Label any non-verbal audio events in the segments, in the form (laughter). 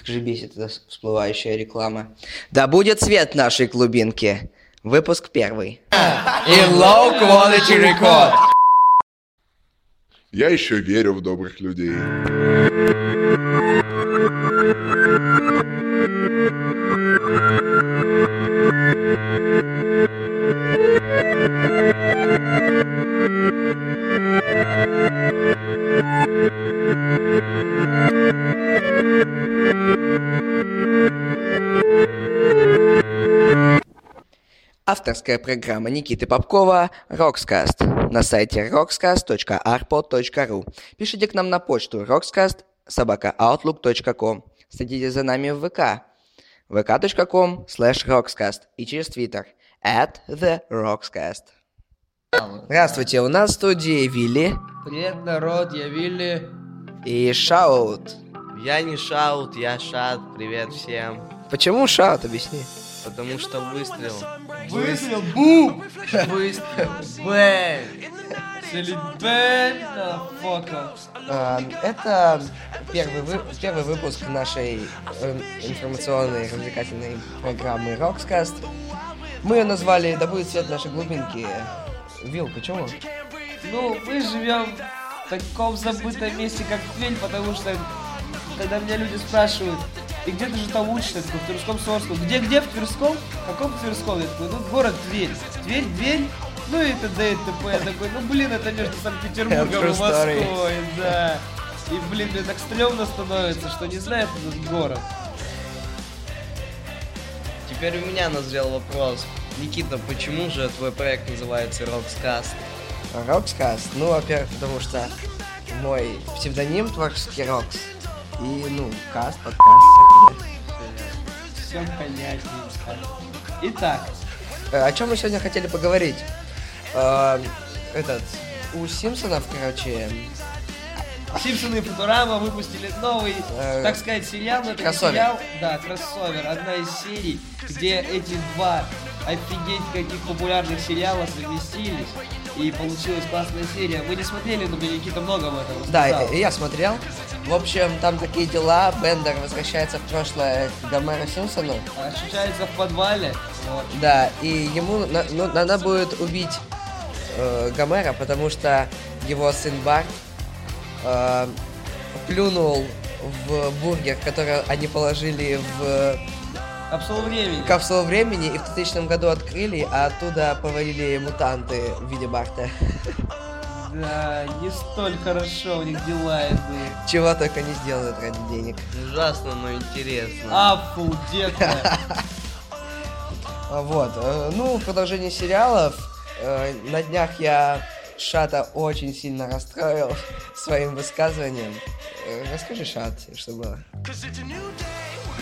Как же бесит эта всплывающая реклама. Да будет свет нашей клубинки. Выпуск первый. In low quality record. Я еще верю в добрых людей. Авторская программа Никиты Попкова «Рокскаст» на сайте roxcast.arpod.ru. Пишите к нам на почту собакаoutlook.com. Следите за нами в ВК vk.com slash roxcast и через Твиттер at the roxcast. Здравствуйте, у нас в студии Вилли Привет, народ, я Вилли. и Шаут. Я не шаут, я шат. Привет всем. Почему Шаут, объясни? Потому что выстрел. Выстрел, бум! Выстрел. А, Это первый, вы- первый выпуск нашей э, информационной развлекательной программы Roxcast. Мы ее назвали «Да будет свет нашей глубинки». Вил, почему? Ну, мы живем в таком забытом месте, как Тверь, потому что, когда меня люди спрашивают, и где ты же там учишься? Я такой, в Тверском Сорском. Где, где в Тверском? В каком Тверском? Я такой, ну, город Тверь. Тверь, Тверь, ну и т.д. и т.п. Я такой, ну, блин, это между Санкт-Петербургом и. Москвой, да. И, блин, мне так стрёмно становится, что не знает этот город. Теперь у меня назрел вопрос. Никита, почему же твой проект называется Roxcast? Roxcast? Ну, во-первых, потому что мой псевдоним творческий Рокс. И, ну, каст, подкаст. Все понятнее. Итак, Э, О чем мы сегодня хотели поговорить? Э, Этот, у Симпсонов, короче, Симпсоны и Футурама выпустили новый, Э, так сказать, сериал, но это кроссовер. сериал, да, кроссовер, одна из серий, где эти два офигеть каких популярных сериала совместились, и получилась классная серия. Вы не смотрели, но Никита много об этом Да, рассказал. и я смотрел. В общем, там такие дела. Бендер возвращается в прошлое к Гомеру Симпсону. Ощущается в подвале, вот. Да, и ему на- ну, надо будет убить э, Гомера, потому что его сын Барт э, плюнул в бургер, который они положили в Капсула времени. капсулу времени и в 2000 году открыли, а оттуда повалили мутанты в виде Барта. (laughs) Да, не столь хорошо у них дела идут. Чего только не сделают ради денег. Ужасно, но интересно. Афу, детка. А, Вот. э, Ну, в продолжении сериалов. э, На днях я Шата очень сильно расстроил (laughs) своим высказыванием. Э, Расскажи, Шат, что было.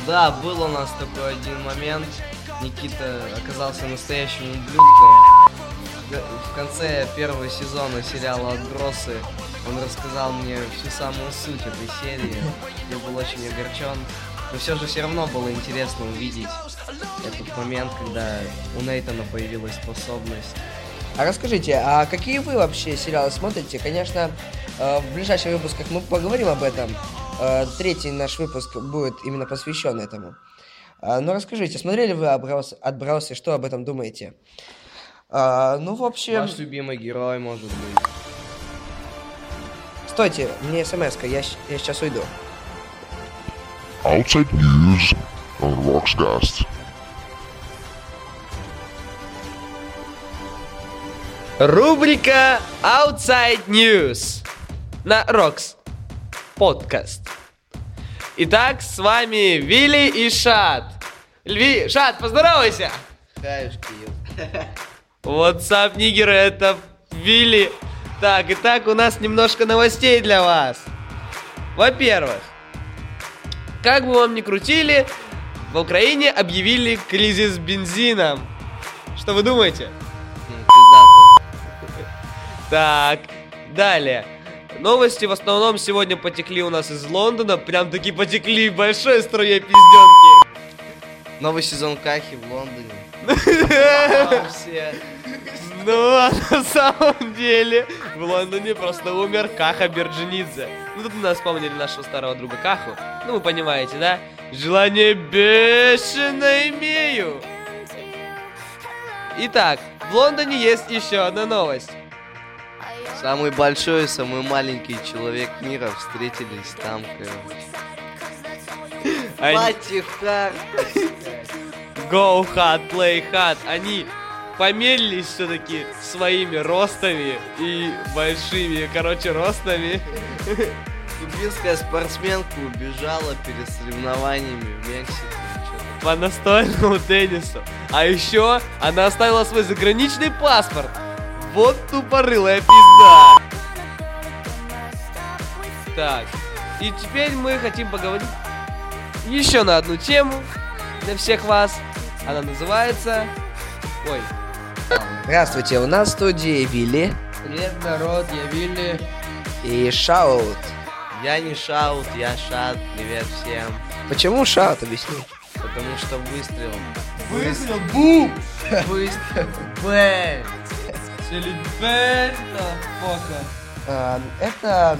Да, был у нас такой один момент. Никита оказался настоящим ублюдком. В конце первого сезона сериала «Отбросы» он рассказал мне всю самую суть этой серии. Я был очень огорчен. Но все же все равно было интересно увидеть этот момент, когда у Нейтана появилась способность. А расскажите, а какие вы вообще сериалы смотрите? Конечно, э, в ближайших выпусках мы поговорим об этом. Э, Третий наш выпуск будет именно посвящен этому. А, Но расскажите, смотрели вы «Отброс- «Отбросы», что об этом думаете? А, Ну, в общем... Ваш любимый герой, может быть. Стойте, мне смс я, я сейчас уйду. Outside News on Roxcast. Рубрика Outside News на Рокс Подкаст. Итак, с вами Вилли и Шат. Льви, Шат, поздоровайся! Хаюшки, (laughs) WhatsApp, нигеры, это Вилли. Так, итак, у нас немножко новостей для вас. Во-первых, как бы вам ни крутили, в Украине объявили кризис с бензином. Что вы думаете? Так, далее. Новости в основном сегодня потекли у нас из Лондона. Прям таки потекли большой струей пизденки. Новый сезон Кахи в Лондоне. Ну, а на самом деле в Лондоне просто умер Каха Берджинидзе. Ну, тут у нас вспомнили нашего старого друга Каху. Ну, вы понимаете, да? Желание бешено имею. Итак, в Лондоне есть еще одна новость. Самый большой и самый маленький человек мира встретились там. Они- Патиха. Go hard, play hard. Они померились все-таки своими ростами и большими, короче, ростами. Кубинская спортсменка убежала перед соревнованиями в Мексике. По настольному теннису. А еще она оставила свой заграничный паспорт. Вот тупорылая пизда. Так, и теперь мы хотим поговорить еще на одну тему для всех вас. Она называется... Ой, Здравствуйте, у нас в студии Вилли Привет, народ, я Вилли. и Шаут. Я не шаут, я шат. Привет всем. Почему Шаут, объясни? Потому что выстрел. Выстрел, бум! Выстрел, бэм! Селебента, фока. А, Это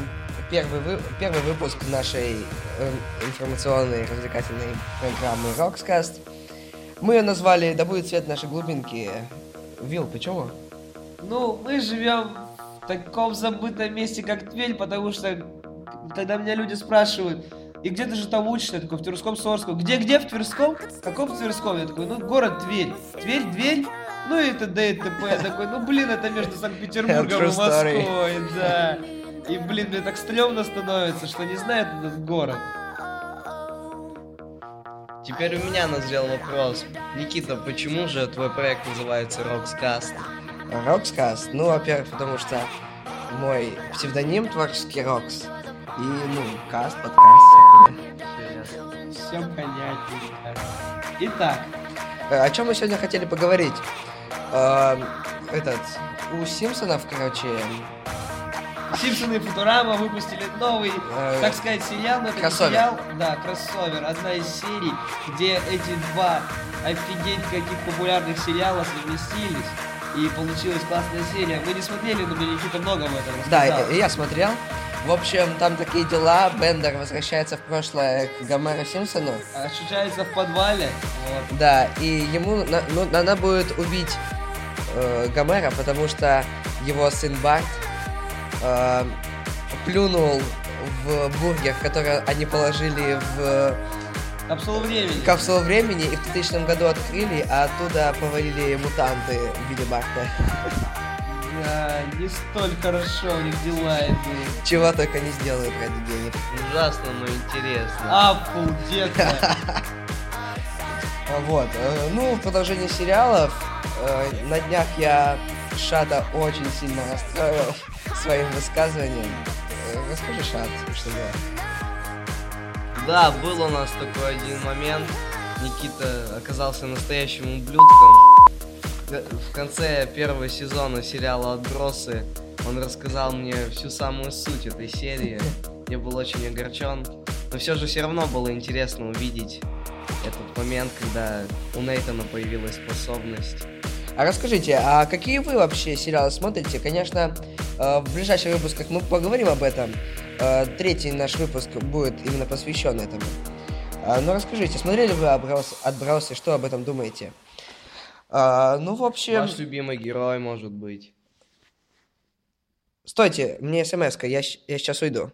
первый, вы- первый выпуск нашей э, информационной развлекательной программы Roxcast. Мы ее назвали «Да будет свет нашей глубинки». Вил, почему? Ну, мы живем в таком забытом месте, как Тверь, потому что, когда меня люди спрашивают, и где ты же там учишься? Я такой, в Тверском Сорском. Где, где в Тверском? В каком в Тверском? Я такой, ну, город Тверь. Тверь, Дверь, ну и т.д. и т.п. Я такой, ну, блин, это между Санкт-Петербургом и. Москвой, да. И, блин, мне так стрёмно становится, что не знает этот город. Теперь у меня назрел вопрос. Никита, почему же твой проект называется Roxcast? Roxcast? Ну, во-первых, потому что мой псевдоним творческий Рокс. И, ну, каст, подкаст. Все понятненько. Итак, Э, О чем мы сегодня хотели поговорить? Эм, Этот, у Симпсонов, короче, Симпсоны и Футурама выпустили новый, так сказать, сериал, но это кроссовер. сериал, да, кроссовер, одна из серий, где эти два офигеть каких популярных сериала совместились, и получилась классная серия. Мы не смотрели, но мне Никита много об этом Да, рассказал. и я смотрел. В общем, там такие дела. Бендер возвращается в прошлое к Гомеру Симпсону. Ощущается в подвале, вот. Да, и ему ну, надо будет убить э, Гомера, потому что его сын Барт э, плюнул в бургер, который они положили в Капсула времени. капсулу времени и в 2000 году открыли, а оттуда повалили мутанты в виде Барта. Да, не столь хорошо у них дела идут. Чего только не сделают ради денег. Ужасно, но интересно. Обалденно. А, (laughs) Вот, э, ну, в продолжении сериалов, э, на днях я Шада очень сильно расстроил своим высказыванием. Э, Расскажи, Шад, что было. Да, был у нас такой один момент. Никита оказался настоящим ублюдком. Г- В конце первого сезона сериала «Отбросы» он рассказал мне всю самую суть этой серии. Я был очень огорчен. Но все же все равно было интересно увидеть этот момент, когда у Нейтана появилась способность. А расскажите, а какие вы вообще сериалы смотрите? Конечно, э, в ближайших выпусках мы поговорим об этом. Э, Третий наш выпуск будет именно посвящен этому. А, Но расскажите, смотрели вы «Отброс- «Отбросы», что об этом думаете? А, Ну, в общем... Ваш любимый герой, может быть. Стойте, мне смс я, я сейчас уйду.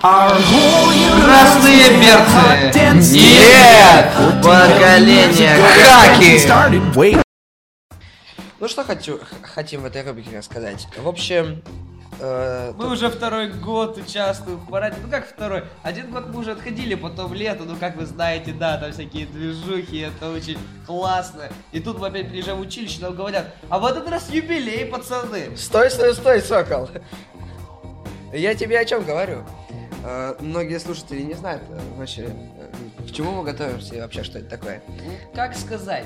Красные берцы! Нет! Поколение Хаки! Ну что хочу, хотим в этой рубрике рассказать? В общем, э, Мы уже второй год участвуем в параде. Ну как второй? Один год мы уже отходили, потом лето, ну как вы знаете, да, там всякие движухи, это очень классно. И тут мы опять приезжаем в училище, нам говорят, а в этот раз юбилей, пацаны. Стой, стой, стой, сокол. Я тебе о чем говорю? Э, Многие слушатели не знают э, вообще, э, к чему мы готовимся и вообще, что это такое. Ну, как сказать?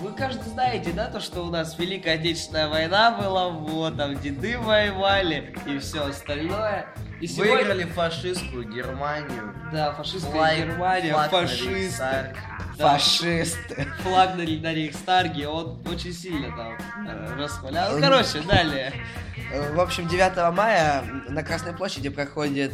Вы, кажется, знаете, да, то, что у нас Великая Отечественная война была, вот, там деды воевали и все остальное. И сегодня... Выиграли фашистскую Германию. Да, фашистская Флаг- Германия, флаг фашисты. Да, Фашисты. флаг на, на Рейхстарге, он очень сильно там э, расхвалял. Ну, короче, далее. В общем, 9 мая на Красной площади проходит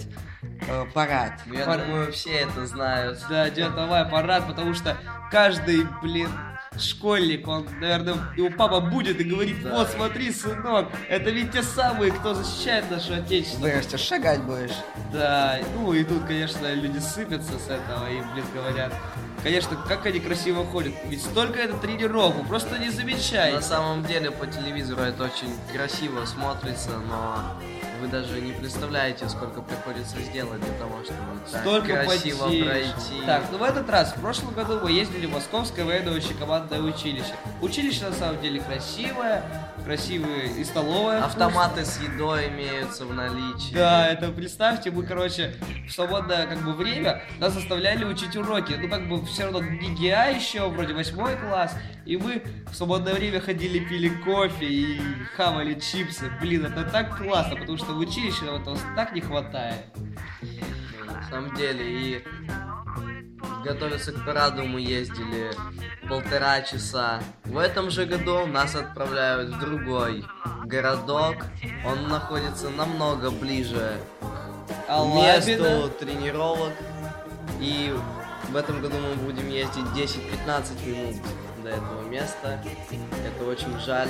э, парад. Ну, Я Пар- думаю, все это знают. Да, 9 мая парад, потому что каждый, блин, школьник, он, наверное, его папа будет и говорит, Да. вот смотри, сынок, это ведь те самые, кто защищает наше отечество. Вырастешь, шагать будешь. Да, ну и тут, конечно, люди сыпятся с этого и, блин, говорят, конечно, как они красиво ходят, ведь столько это тренировок, просто не На замечаете. самом деле по телевизору это очень красиво смотрится, но вы даже не представляете, сколько приходится сделать для того, чтобы так Столько красиво потеть. пройти. Так, ну в этот раз, в прошлом году мы ездили в Московское военное командное училище. Училище на самом деле красивое, красивое и столовая. Автоматы с едой имеются в наличии. Да, это представьте, мы, короче, в свободное как бы время нас заставляли учить уроки. Ну, как бы все равно ГИА еще, вроде восьмой класс. И мы в свободное время ходили, пили кофе и хавали чипсы. Блин, это так классно, потому что в училище этого так не хватает. На самом деле, и готовиться к параду мы ездили полтора часа. В этом же году нас отправляют в другой городок. Он находится намного ближе к Алабино. месту тренировок. И в этом году мы будем ездить 10-15 минут до этого места. Это очень жаль.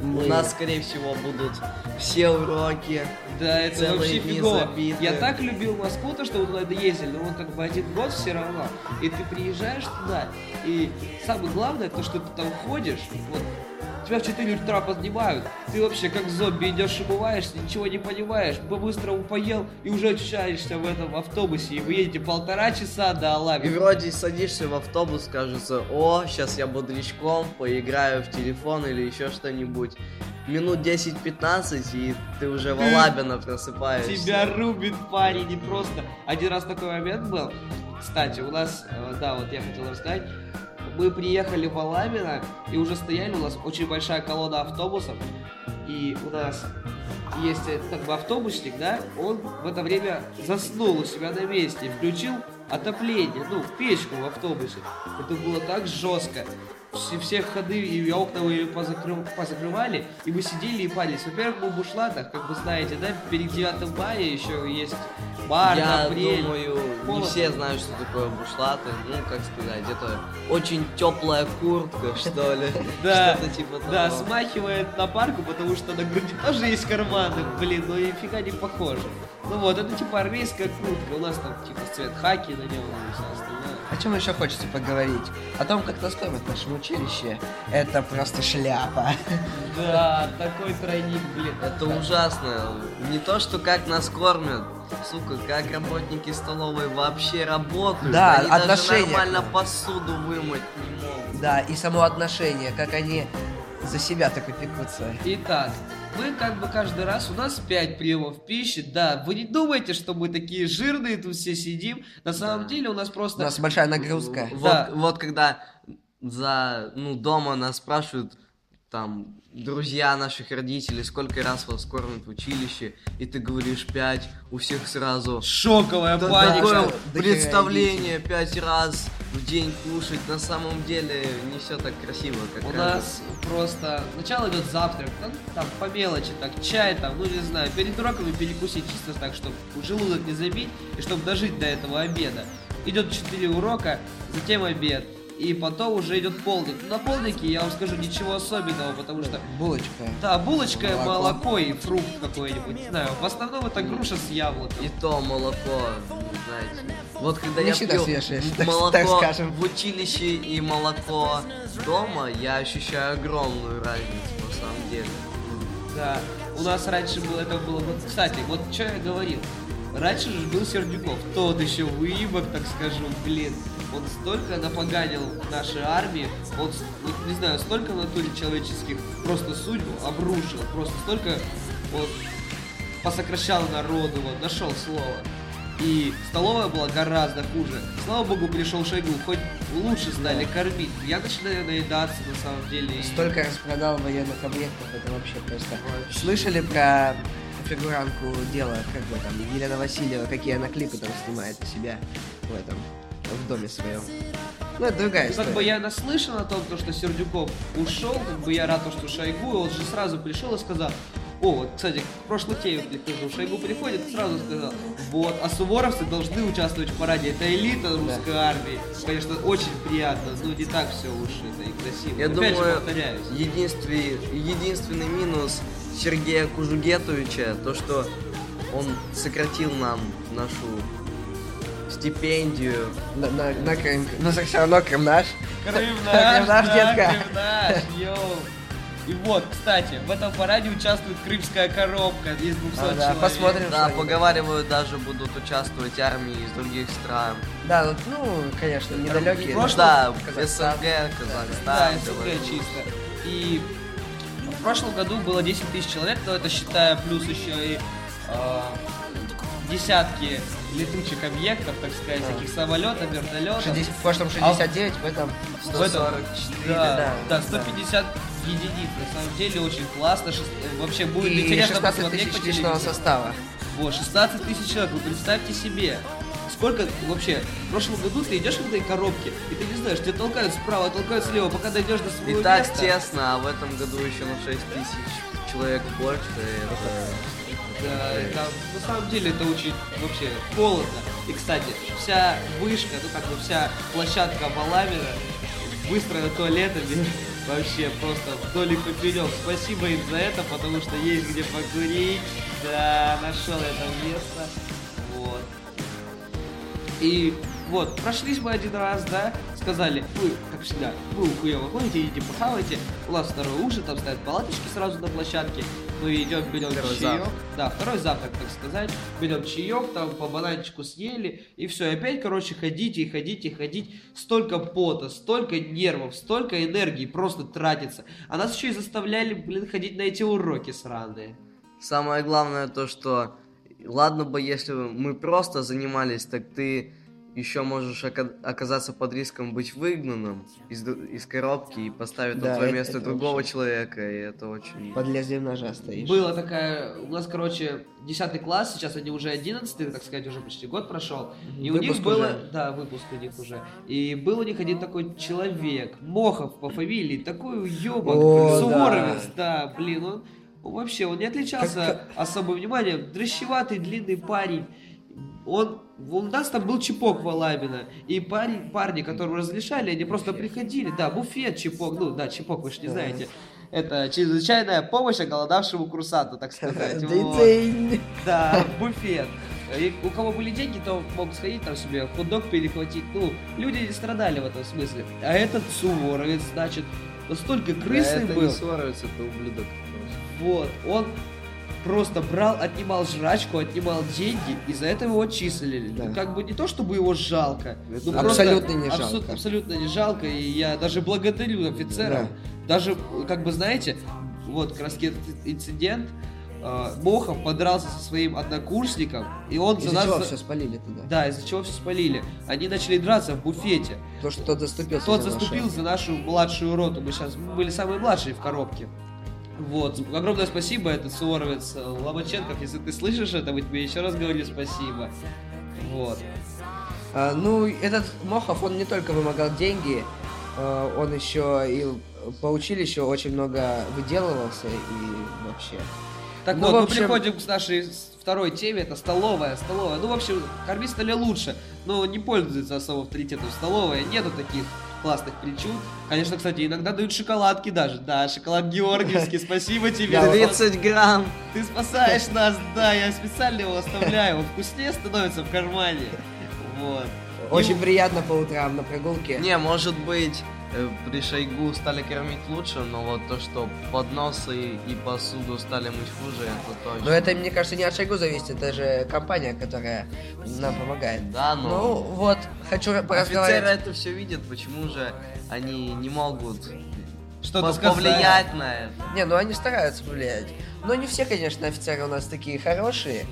У нас, скорее всего, будут все уроки. Да, это Целые вообще фигово. забиты. Я так любил Москву, то, что мы туда ездили, но вот как бы один год все равно. И ты приезжаешь туда, и самое главное, то, что ты там ходишь, вот, тебя в 4 утра поднимают, ты вообще как зомби идешь и умываешься, ничего не понимаешь, по-быстрому поел, и уже очищаешься в этом автобусе, и вы едете полтора часа до И Алаби. вроде садишься в автобус, кажется, о, сейчас я бодрячком поиграю в телефон или еще что-нибудь. Минут 10-15, и ты уже в Алабино просыпаешься. Тебя рубит парень, не просто. Один раз такой момент был. Кстати, у нас, э, да, вот я хотел рассказать. Мы приехали в Алабино, и уже стояли, у нас очень большая колонна автобусов. И у нас есть как бы автобусник, да, он в это время заснул у себя на месте, включил отопление, ну, печку в автобусе. Это было так жестко. Все, все ходы и окна мы позакры- позакрывали, и мы сидели и парились. Во-первых, мы в бушлатах, как вы знаете, да, перед 9 мая еще есть март, Я апрель. думаю, не холодно. все знают, что такое бушлаты. Ну, как сказать, это очень теплая куртка, что ли. (laughs) Да, Что-то типа того. Да, смахивает на парку, потому что на груди тоже есть карманы, блин, но нифига не похоже. Ну вот, это типа армейская куртка, у нас там типа цвет хаки на нем и все остальное. О чем еще хочется поговорить? О том, как нас кормят в нашем училище. Это просто шляпа. Да, такой тройник, блин. Это ужасно. Не то, что как нас кормят. Сука, как работники столовой вообще работают. Да, Они даже отношение к нормально посуду вымыть не могут. Да, и само отношение, как они за себя так и пекутся. Итак, мы как бы каждый раз, у нас 5 приемов пищи, да, вы не думайте, что мы такие жирные тут все сидим, на самом Да. деле у нас У просто... нас большая нагрузка. Вот, Да. вот когда за, ну, дома нас спрашивают, там, друзья наших родителей, сколько раз вас кормят в училище, и ты говоришь пять, у всех сразу Шоковая Да, паника. такое да, представление пять раз в день кушать, на самом деле не все так красиво, как У кажется. нас просто сначала идет завтрак, там, там по мелочи, так, чай, там, ну не знаю, перед уроками перекусить чисто так, чтобы желудок не забить и чтобы дожить до этого обеда. Идет 4 урока, затем обед. И потом уже идет полдник. Ну, На полднике я вам скажу ничего особенного, потому что Булочка. да, булочка, Молоко. молоко, и фрукт какой-нибудь, не знаю. В основном это груша с яблоком. И то молоко, не знаете. Вот когда Не я пью свежее, так- молоко так скажем. в училище и молоко дома, я ощущаю огромную разницу на самом деле. Да, у нас раньше было, это было, вот, кстати, вот что я говорил. Раньше же был Сердюков, тот еще выебок, так скажу, блин. Он столько напоганил нашей армии, он, вот, не знаю, столько натуре человеческих просто судьбу обрушил, просто столько вот посокращал народу, вот, нашел слово. И столовая была гораздо хуже. Слава богу, пришел Шойгу, хоть лучше стали кормить. Я начинаю наедаться на самом деле. Столько распродал военных объектов, это вообще просто. Слышали про фигурантку дела, как бы там, Елена Васильева, какие она клипы там снимает у себя в этом, в доме своем. Ну, это другая Ну, как бы история. я наслышан о том, то, что Сердюков ушел, как бы я рад, то, что Шойгу, он же сразу пришел и сказал, о, вот, кстати, в прошлый теме прихожу, Шойгу приходит и сразу сказал, вот, а суворовцы должны участвовать в параде, это элита русской армии. Конечно, очень приятно, но не так все уж это и красиво. Я Опять думаю, же, повторяюсь. единственный, единственный минус Сергея Кужугетовича, то что он сократил нам нашу стипендию. На, на, на Крым. Ну, все равно Крым наш. Крым наш, да, детка. Крым наш, йоу. И вот, кстати, в этом параде участвует крымская коробка из 200 А, да, человек. посмотрим. Да, поговаривают, даже будут участвовать армии из других стран. Да, ну, ну, конечно, недалекие. прошлом- Да, Казахстан. СНГ, Да, Казахстан. СНГ чисто. И в прошлом году было 10 тысяч человек, но это считая плюс еще и э, десятки летучих объектов, так сказать, Да. всяких самолетов, вертолетов. 60 в прошлом 69, в этом... В этом- 144. Да, да, да, да. 150 единиц. На самом деле очень классно. Шест- Вообще будет И интересно 16 посмотреть тысяч по телевизору. состава. Вот, 16 тысяч человек, вы представьте себе. Сколько вообще, в прошлом году ты идешь в этой коробке, и ты не знаешь, тебя толкают справа, толкают слева, пока дойдешь до своего И так места. тесно, а в этом году еще на 6 тысяч человек больше. Это... Да, там, на самом деле это очень вообще холодно. И, кстати, вся вышка, ну как бы вся площадка Баламина выстроена туалетами. (laughs) Вообще просто вдоль и поперек. Спасибо им за это, потому что есть где покурить. Да, нашел там место. И вот, прошлись мы один раз, да, сказали, вы, как всегда, вы хуево ходите, идите похавайте, у нас второй ужин, там стоят палаточки сразу на площадке, мы идем, берем Второй чаек, завтрак. да, второй завтрак, так сказать, берем чаек, там по бананчику съели, и все, и опять, короче, ходите и ходите, ходить, столько пота, столько нервов, столько энергии просто тратится, а нас еще и заставляли, блин, ходить на эти уроки сраные. Самое главное то, что ладно бы, если бы мы просто занимались, так ты еще можешь ока- оказаться под риском быть выгнанным из, из коробки и поставить Да, на твое это- место это другого вообще. человека, и это очень... Под лезвием ножа стоишь. Была такая, у нас, короче, 10 класс, сейчас они уже 11, так сказать, уже почти год прошел. И у них Выпуск было, уже. да, выпуск у них уже. И был у них один такой человек, Мохов по фамилии, такой уебок, О, Суворовец, да. блин, он, он вообще, он не отличался Как- особым вниманием, дрыщеватый, длинный парень. Он, у нас там был чипок Валабина, и парень, парни, которые разрешали, они просто приходили, да, буфет чипок, ну да, чипок, вы же не Да. знаете. Это чрезвычайная помощь оголодавшему курсанту, так сказать. (laughs) вот. Да, буфет. И у кого были деньги, то мог сходить там себе хот-дог перехватить. Ну, люди не страдали в этом смысле. А этот Суворовец, значит, настолько крысный это был. не ссорится, это ублюдок. Вот, он просто брал, отнимал жрачку, отнимал деньги, и за это его отчислили. Да. Ну, как бы не то, чтобы его жалко. ну, абсолютно не абсо- жалко. абсолютно не жалко, и я даже благодарю офицеров. Даже, как бы, знаете, вот, как раз этот инцидент, э, Мохов подрался со своим однокурсником, и он за Из-за нас... чего все спалили туда? Да, из-за чего все спалили. Они начали драться в буфете. То, что тот заступился Тот за заступил за нашу младшую роту. Мы сейчас мы были самые младшие в коробке. Вот. Огромное спасибо, этот Суворовец Ломаченков. Если ты слышишь это, мы тебе еще раз говорю спасибо. Вот. А, ну, этот Мохов, он не только вымогал деньги, а, он еще и по училищу очень много выделывался и вообще. Так Ну, вот, в мы общем- приходим к нашей второй теме, это столовая, столовая. Ну, в общем, кормить столе лучше, но не пользуется особо авторитетом столовая, нету таких классных причуд. Конечно, кстати, иногда дают шоколадки даже. Да, шоколад Георгиевский, (laughs) спасибо тебе. 30 грамм. Ты спасаешь нас, да, я специально его оставляю. Он вкуснее становится в кармане. Вот. Очень приятно по утрам на прогулке. Не, может быть, при Шойгу стали кормить лучше, но вот то, что подносы и посуду стали мыть хуже, это точно. Но это, мне кажется, не от Шойгу зависит, это же компания, которая нам помогает. Да, но... Ну вот, хочу Офицеры поразговаривать. это все видят, почему же они не могут Что-то повлиять на это? Не, ну они стараются повлиять. Но не все, конечно, офицеры у нас такие хорошие.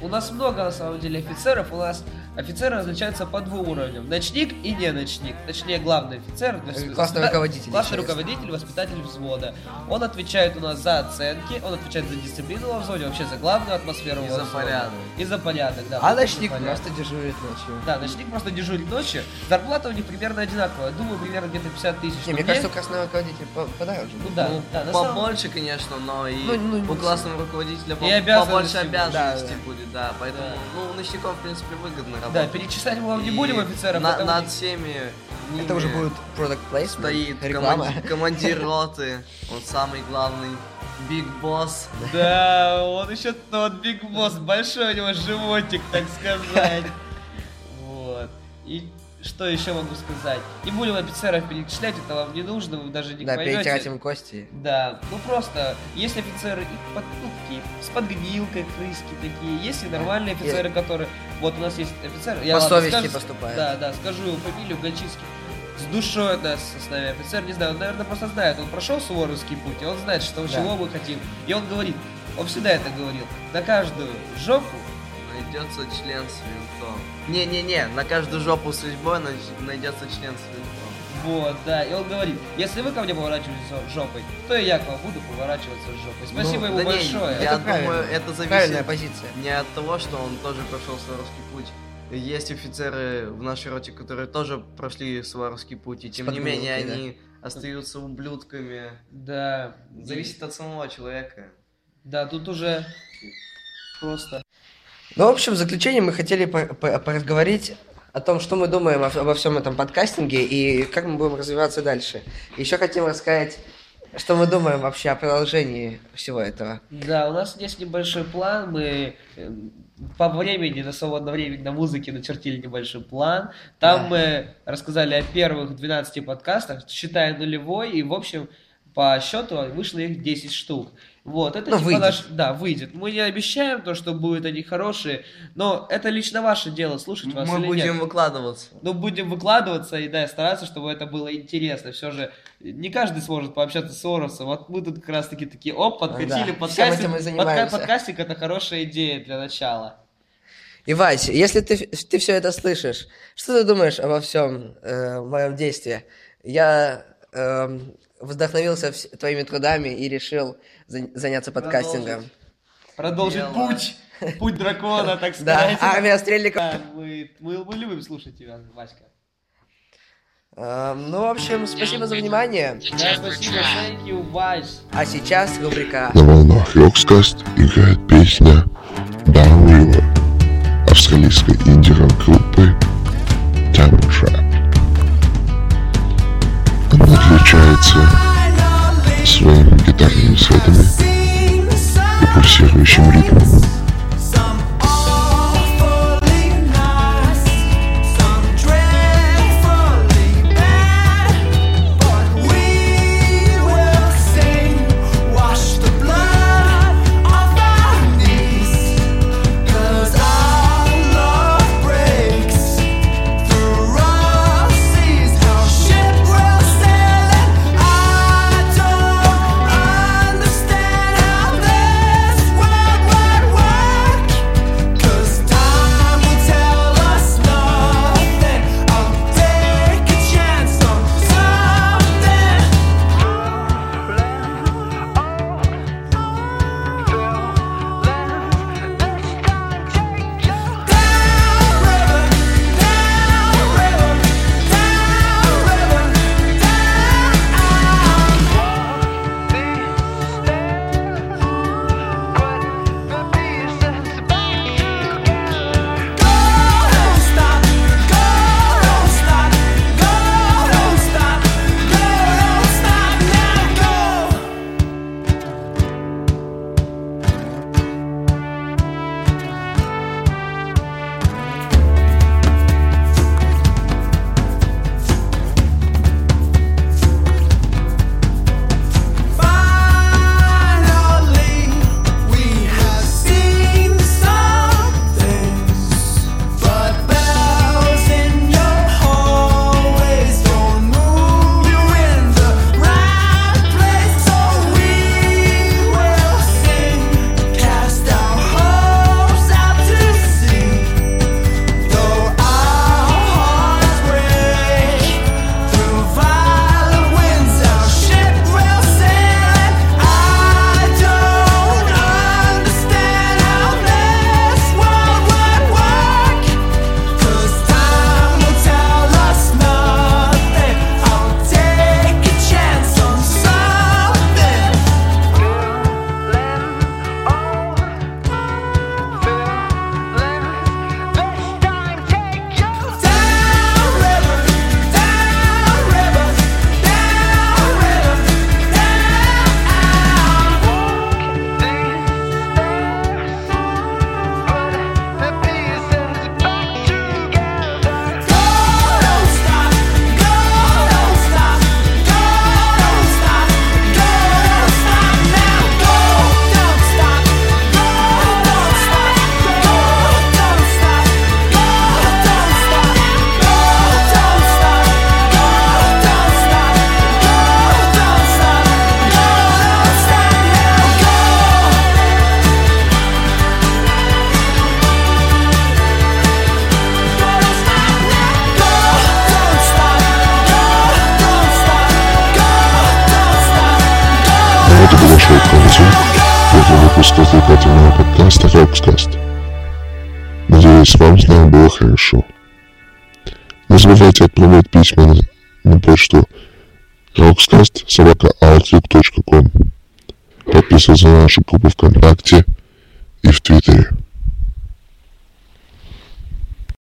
У нас много, на самом деле, офицеров. У нас офицеры различаются по двум уровням. Ночник и не ночник. Точнее, главный офицер. Э, классный руководитель, Классный интересно. руководитель, воспитатель взвода. Он отвечает у нас за оценки, он отвечает за дисциплину во взводе, вообще за главную атмосферу И во за взводе. порядок. И за порядок, да. А ночник порядок. просто дежурит ночью. Да, ночник просто дежурит ночью. Зарплата у них примерно одинаковая. Думаю, примерно где-то 50 тысяч. Не, мне кажется, у красного руководителя по- подороже. Ну да, Ну, да, на самом- побольше, конечно, но и Ну, ну, у не классного руководителя по- И обязанности побольше обязанностей да. будет, да. Поэтому, Да. ну, у ночников, в принципе, выгодно Да, работать. перечислять мы вам не будем офицеров. на- потому над всеми Это ними уже будет product placement, стоит реклама. команди- командир (laughs) роты, он самый главный, биг босс. Да, он еще тот Биг Босс, большой у него животик, так сказать. (laughs) Вот. И что еще могу сказать? Не будем офицеров перечислять, это вам не нужно, вы даже не Да, поймете. перетирать им кости. Да, ну просто, есть офицеры и под, ну, такие, с подгнилкой крыски такие, есть и нормальные офицеры, которые, вот у нас есть офицер, я По ладно, совести скажу- поступает. Да, да, скажу его фамилию, Гольчицкий. С душой нас с нами офицер, не знаю, он, наверное, просто знает, он прошел суворовский путь, и он знает, что Да. чего мы хотим. И он говорит, он всегда это говорил, на каждую жопу Найдется член с винтом. Не-не-не, на каждую жопу с резьбой най- найдется член с. Вот, да, и он говорит, если вы ко мне поворачиваетесь жо- жопой, то и я к вам буду поворачиваться с жопой. Спасибо ему Ну, Да не, большое. я Это думаю, правильно. это зависит Правильная позиция. не от того, что он тоже прошел Суворовский путь. Есть офицеры в нашей роте, которые тоже прошли Суворовский путь, и тем не менее да. они остаются ублюдками. Да, Зависит от самого человека. Да, тут уже просто. Ну, в общем, в заключение мы хотели по- по- поразговорить о том, что мы думаем обо всем этом подкастинге и как мы будем развиваться дальше. Еще хотим рассказать, что мы думаем вообще о продолжении всего этого. Да, у нас есть небольшой план, мы э, по времени, на свободное время на музыке начертили небольшой план. Там Да. мы рассказали о первых 12 подкастах, считая нулевой, и, в общем, по счету вышло их 10 штук. Вот, это Ну, типа выйдет. наш... Да, выйдет. Мы не обещаем то, что будут они хорошие, но это лично ваше дело, слушать вас Мы или будем нет. выкладываться. Ну, будем выкладываться и, да, стараться, чтобы это было интересно. Все же не каждый сможет пообщаться с Оросом. Вот мы тут как раз-таки такие, оп, подкатили, Да, и Подка- подкастинг это хорошая идея для начала. И, Вась, если ты, ты все это слышишь, что ты думаешь обо всем э, моем действии? Я эм, вдохновился твоими трудами и решил за- заняться подкастингом. Продолжить Дело. путь. Путь дракона, так (laughs) Да, сказать. армия стрельников. Да, мы, мы, мы любим слушать тебя, Васька. Эм, ну, в общем, спасибо за внимание. Да, спасибо, thank you, Вась. А сейчас рубрика На волнах Рокскаст играет песня Down River австралийской инди-рок-группы отличается своими гитарными сетами и пульсирующим ритмом. Было хорошо. Не забывайте отправлять письма на, на почту rockcast.outlook.com Подписываться на нашу группу ВКонтакте и в Твиттере.